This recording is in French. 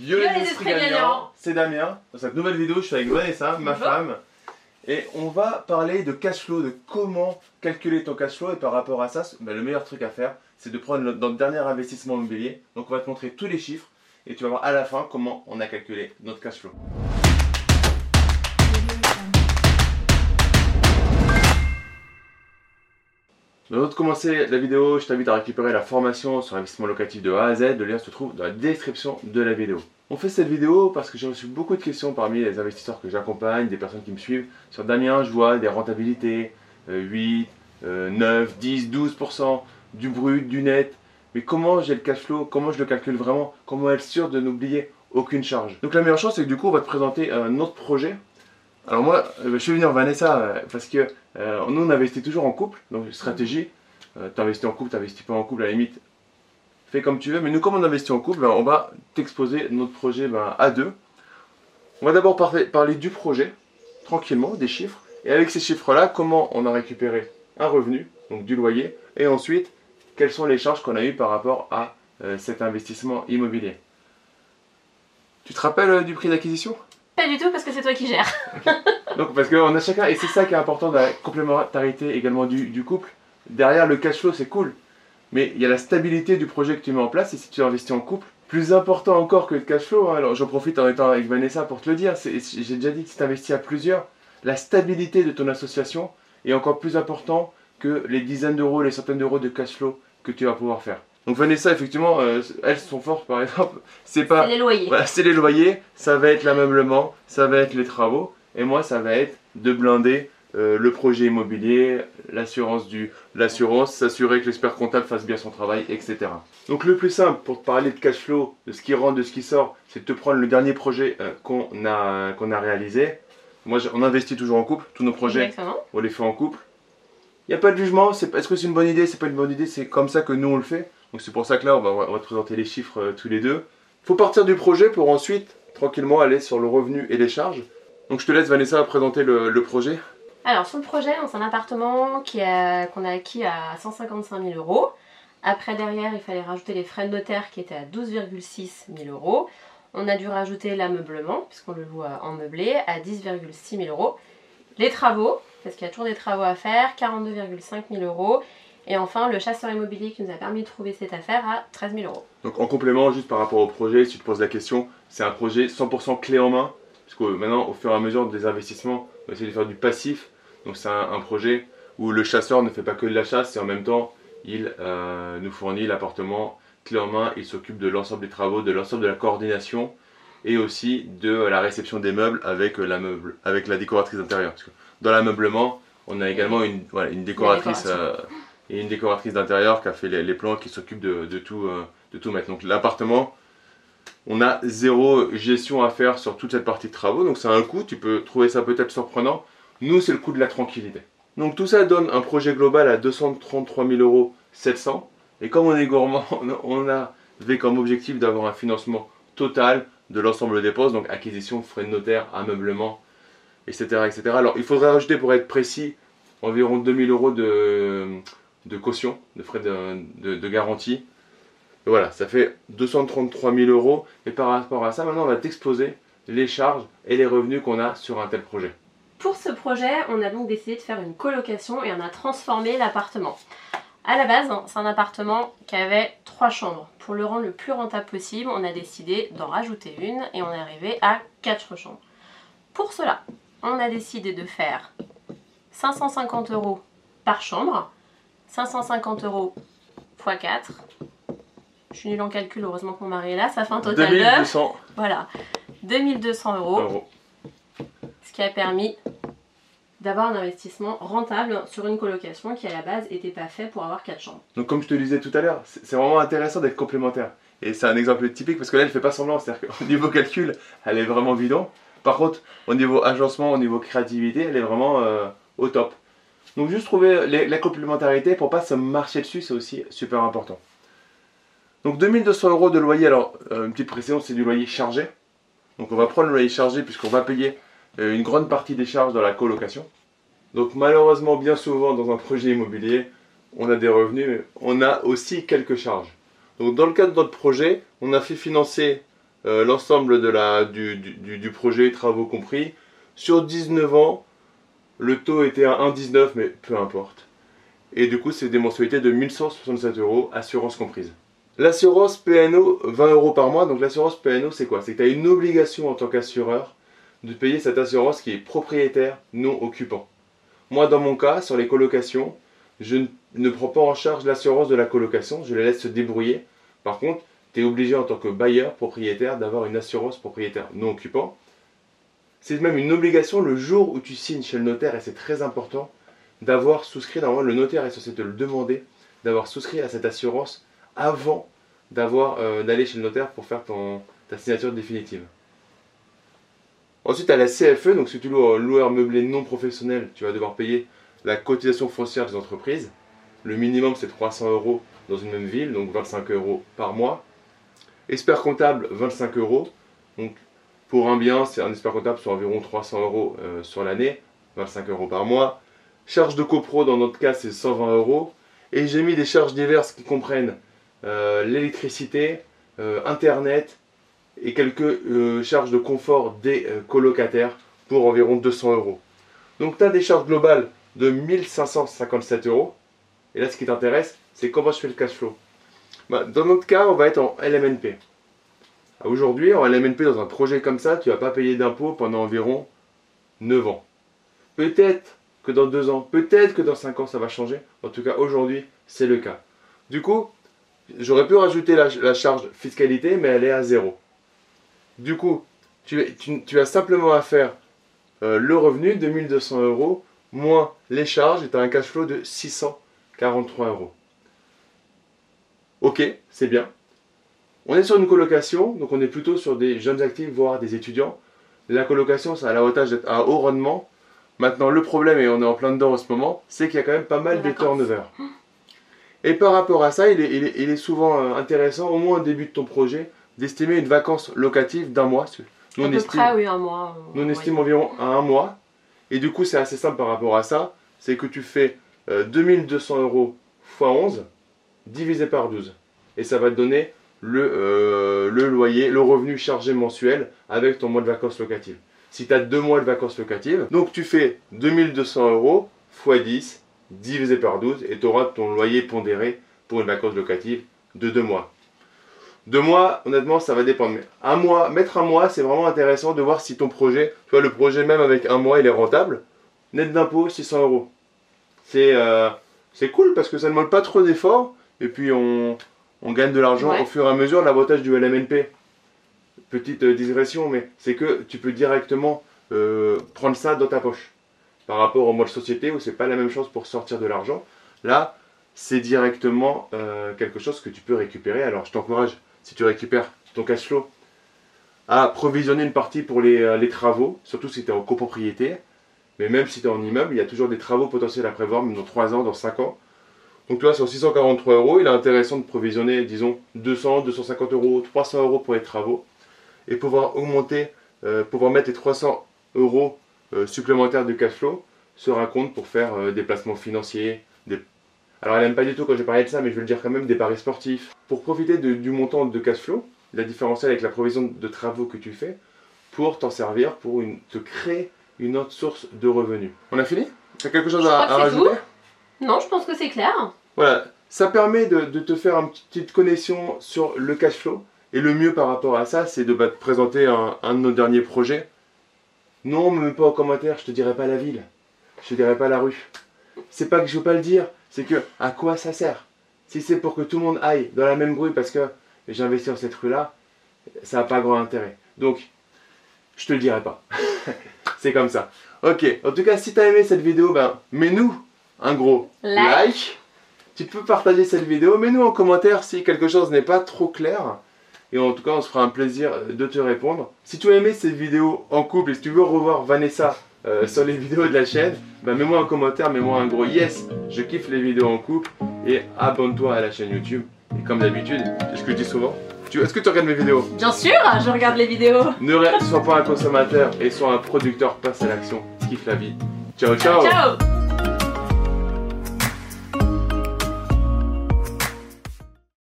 Yo Yo, les les esprits esprits gagnants, gagnants. c'est Damien. Dans cette nouvelle vidéo, je suis avec Vanessa, ma Bonjour. femme. Et on va parler de cash flow, de comment calculer ton cash flow. Et par rapport à ça, ben, le meilleur truc à faire, c'est de prendre notre, notre dernier investissement immobilier. Donc on va te montrer tous les chiffres et tu vas voir à la fin comment on a calculé notre cash flow. Avant de commencer la vidéo, je t'invite à récupérer la formation sur l'investissement locatif de A à Z. Le lien se trouve dans la description de la vidéo. On fait cette vidéo parce que j'ai reçu beaucoup de questions parmi les investisseurs que j'accompagne, des personnes qui me suivent. Sur Damien, je vois des rentabilités, euh, 8, euh, 9, 10, 12%, du brut, du net. Mais comment j'ai le cash flow? Comment je le calcule vraiment? Comment être sûr de n'oublier aucune charge? Donc la meilleure chose, c'est que du coup, on va te présenter un autre projet. Alors moi, euh, je suis venu en Vanessa euh, parce que euh, nous, on investit toujours en couple, donc stratégie. Euh, t'investis en couple, t'investis pas en couple, à la limite, fais comme tu veux. Mais nous, comme on investit en couple, ben, on va t'exposer notre projet ben, à deux. On va d'abord parler, du projet, tranquillement, des chiffres. Et avec ces chiffres-là, comment on a récupéré un revenu, donc du loyer, et ensuite, quelles sont les charges qu'on a eues par rapport à cet investissement immobilier. Tu te rappelles du prix d'acquisition? Pas du tout parce que c'est toi qui gères. donc, parce qu'on a chacun, et c'est ça qui est important la complémentarité également du, couple. Derrière le cash flow, c'est cool, mais il y a la stabilité du projet que tu mets en place, et si tu investis en couple, plus important encore que le cash flow, hein, alors j'en profite en étant avec Vanessa pour te le dire, j'ai déjà dit que si tu investis à plusieurs, la stabilité de ton association est encore plus important que les dizaines d'euros, les centaines d'euros de cash flow que tu vas pouvoir faire. Donc Vanessa, effectivement, euh, elles sont fortes par exemple, c'est pas... C'est les loyers. Voilà, c'est les loyers, ça va être l'ameublement, ça va être les travaux, et moi ça va être de blinder euh, le projet immobilier, l'assurance du l'assurance, s'assurer que l'expert comptable fasse bien son travail, etc. Donc le plus simple pour te parler de cash flow, de ce qui rentre, de ce qui sort, c'est de te prendre le dernier projet euh, qu'on a qu'on a réalisé. Moi, on investit toujours en couple, tous nos projets Exactement. on les fait en couple. Il n'y a pas de jugement, c'est- est-ce que c'est une bonne idée, c'est pas une bonne idée, c'est comme ça que nous on le fait. Donc c'est pour ça que là on va, te présenter les chiffres euh, tous les deux. faut partir du projet pour ensuite tranquillement aller sur le revenu et les charges. Donc je te laisse Vanessa présenter le, projet. Alors sur le projet, c'est un appartement qu'on a acquis à 155 000 euros. Après derrière, il fallait rajouter les frais de notaire qui étaient à 12,6 000 euros. On a dû rajouter l'ameublement, puisqu'on le loue en meublé, à 10,6 000 euros. Les travaux, parce qu'il y a toujours des travaux à faire, 42,5 000 euros. Et enfin, le chasseur immobilier qui nous a permis de trouver cette affaire à 13 000 euros. Donc en complément, juste par rapport au projet, si tu te poses la question, c'est un projet 100% clé en main. Parce que maintenant, au fur et à mesure des investissements, on va essayer de faire du passif. Donc c'est un, un projet où le chasseur ne fait pas que de la chasse et en même temps, il euh, nous fournit l'appartement clé en main. Il s'occupe de l'ensemble des travaux, de l'ensemble de la coordination et aussi de la réception des meubles avec, euh, la, meuble, avec la décoratrice d'intérieur. Parce que dans l'ameublement, on a également une, voilà, une décoratrice. Et une décoratrice d'intérieur qui a fait les, plans, qui s'occupe de, de tout, euh, de tout mettre. Donc l'appartement, on a zéro gestion à faire sur toute cette partie de travaux, donc c'est un coût, tu peux trouver ça peut-être surprenant. Nous, c'est le coût de la tranquillité. Donc tout ça donne un projet global à 233 000 euros 700. Et comme on est gourmand, on avait comme objectif d'avoir un financement total de l'ensemble des postes, donc acquisition, frais de notaire, ameublement, etc. etc. Alors il faudrait rajouter, pour être précis, environ 2000 euros de, de caution, de frais de, de- garantie. Et voilà, ça fait 233 000 euros. Et par rapport à ça, maintenant, on va t'exposer les charges et les revenus qu'on a sur un tel projet. Pour ce projet, on a donc décidé de faire une colocation et on a transformé l'appartement. À la base, c'est un appartement qui avait trois chambres. Pour le rendre le plus rentable possible, on a décidé d'en rajouter une et on est arrivé à quatre chambres. Pour cela, on a décidé de faire 550 euros par chambre, 550 euros x 4. Je suis nulle en calcul, heureusement que mon mari est là, ça fait un total de... 2200 Voilà, 2200 euros euros. ce qui a permis d'avoir un investissement rentable sur une colocation qui à la base n'était pas fait pour avoir 4 chambres. Donc comme je te le disais tout à l'heure, c'est c'est vraiment intéressant d'être complémentaire. Et c'est un exemple typique parce que là, elle fait pas semblant. C'est-à-dire qu'au niveau calcul, elle est vraiment bidon. Par contre, au niveau agencement, au niveau créativité, elle est vraiment euh, au top. Donc juste trouver la complémentarité pour pas se marcher dessus, c'est aussi super important. Donc 2200 euros de loyer. Alors, euh, une petite précision, c'est du loyer chargé. Donc on va prendre le loyer chargé puisqu'on va payer euh, une grande partie des charges dans la colocation. Donc malheureusement, bien souvent dans un projet immobilier, on a des revenus, mais on a aussi quelques charges. Donc dans le cadre de notre projet, on a fait financer euh, l'ensemble du, du, du, projet, travaux compris. Sur 19 ans, le taux était à 1,19, mais peu importe. Et du coup, c'est des mensualités de 1167 euros, assurance comprise. L'assurance PNO, 20 euros par mois. Donc l'assurance PNO, c'est quoi? C'est que tu as une obligation en tant qu'assureur de payer cette assurance qui est propriétaire, non occupant. Moi, dans mon cas, sur les colocations, je ne prends pas en charge l'assurance de la colocation, je la laisse se débrouiller. Par contre, tu es obligé en tant que bailleur, propriétaire, d'avoir une assurance propriétaire non occupant. C'est même une obligation le jour où tu signes chez le notaire, et c'est très important, d'avoir souscrit, normalement le notaire est censé te le demander, d'avoir souscrit à cette assurance avant d'avoir euh, d'aller chez le notaire pour faire ton, ta signature définitive. Ensuite, as la CFE, donc si tu loues un loueur meublé non professionnel, tu vas devoir payer la cotisation foncière des entreprises. Le minimum, c'est 300 euros dans une même ville, donc 25 euros par mois. Expert comptable, 25 euros. Donc, pour un bien, c'est un expert comptable sur environ 300 euros euh, sur l'année, 25 euros par mois. Charge de copro, dans notre cas, c'est 120 euros. Et j'ai mis des charges diverses qui comprennent euh, l'électricité, euh, Internet et quelques charges de confort des colocataires pour environ 200 euros. Donc tu as des charges globales de 1557 euros. Et là, ce qui t'intéresse, c'est comment je fais le cash flow. Bah, dans notre cas, on va être en LMNP. Aujourd'hui, en LMNP, dans un projet comme ça, tu ne vas pas payer d'impôts pendant environ 9 ans. Peut-être que dans 2 ans, peut-être que dans 5 ans, ça va changer. En tout cas, aujourd'hui, c'est le cas. Du coup, j'aurais pu rajouter la, charge fiscalité, mais elle est à 0. Du coup, tu, as simplement à faire euh, le revenu, 2200 euros, moins les charges, et tu as un cash flow de 643 euros. Ok, c'est bien. On est sur une colocation, donc on est plutôt sur des jeunes actifs, voire des étudiants. La colocation, ça a l'avantage d'être à haut rendement. Maintenant, le problème, et on est en plein dedans en ce moment, c'est qu'il y a quand même pas mal de turnover. Et par rapport à ça, il est, souvent euh, intéressant, au moins au début de ton projet, d'estimer une vacance locative d'un mois. Nous, à peu estime, près, oui, un mois. Nous, on estime environ à un mois. Et du coup, c'est assez simple par rapport à ça. C'est que tu fais 2200 euh, euros x 11 divisé par 12. Et ça va te donner le, euh, le loyer, le revenu chargé mensuel avec ton mois de vacances locatives. Si tu as deux mois de vacances locatives, donc tu fais 2200 euros x 10 divisé par 12 et tu auras ton loyer pondéré pour une vacance locative de deux mois. Deux mois, honnêtement, ça va dépendre. Mais un mois, mettre un mois, c'est vraiment intéressant de voir si ton projet, tu vois, le projet même avec un mois, il est rentable. Net d'impôt, 600 euros. Euh, c'est cool parce que ça ne demande pas trop d'efforts et puis on, gagne de l'argent au fur et à mesure. L'avantage du LMNP, petite euh, digression, mais c'est que tu peux directement euh, prendre ça dans ta poche. Par rapport au mode société où c'est pas la même chose pour sortir de l'argent. Là, c'est directement quelque chose que tu peux récupérer. Alors je t'encourage si tu récupères ton cash flow, à provisionner une partie pour euh, les, travaux, surtout si tu es en copropriété. Mais même si tu es en immeuble, il y a toujours des travaux potentiels à prévoir, même dans 3 ans, dans 5 ans. Donc tu vois, sur 643 euros, il est intéressant de provisionner, disons, 200, 250 euros, 300 euros pour les travaux. Et pouvoir augmenter, euh, pouvoir mettre les 300 euros euh, supplémentaires de cash flow sur un compte pour faire des placements financiers, des alors elle n'aime pas du tout quand j'ai parlé de ça, mais je vais le dire quand même, des paris sportifs. Pour profiter du montant de cash flow, la différence avec la provision de travaux que tu fais, pour t'en servir, pour te créer une autre source de revenus. On a fini? Tu as quelque chose à, rajouter? Non, je pense que c'est clair. Voilà, ça permet de, te faire une petite connexion sur le cash flow. Et le mieux par rapport à ça, c'est de bah, te présenter un, un, de nos derniers projets. Non, me mets pas en commentaire, je te dirai pas la ville. Je te dirai pas la rue. C'est pas que je veux pas le dire, c'est que à quoi ça sert? Si c'est pour que tout le monde aille dans la même rue parce que j'ai investi dans cette rue-là, ça n'a pas grand intérêt. Donc, je te le dirai pas. c'est comme ça. Ok, en tout cas, si tu as aimé cette vidéo, ben, mets-nous un gros like. Tu peux partager cette vidéo, mets-nous en commentaire si quelque chose n'est pas trop clair. Et en tout cas, on se fera un plaisir de te répondre. Si tu as aimé cette vidéo en couple et si tu veux revoir Vanessa euh, sur les vidéos de la chaîne, bah, mets-moi un commentaire, mets-moi un gros yes, je kiffe les vidéos en couple et abonne-toi à la chaîne YouTube. Et comme d'habitude, c'est ce que je dis souvent, est-ce que tu regardes mes vidéos? Bien sûr, je regarde les vidéos. Ne sois pas un consommateur et sois un producteur, passe à l'action, kiffe la vie. ciao, ciao. ciao.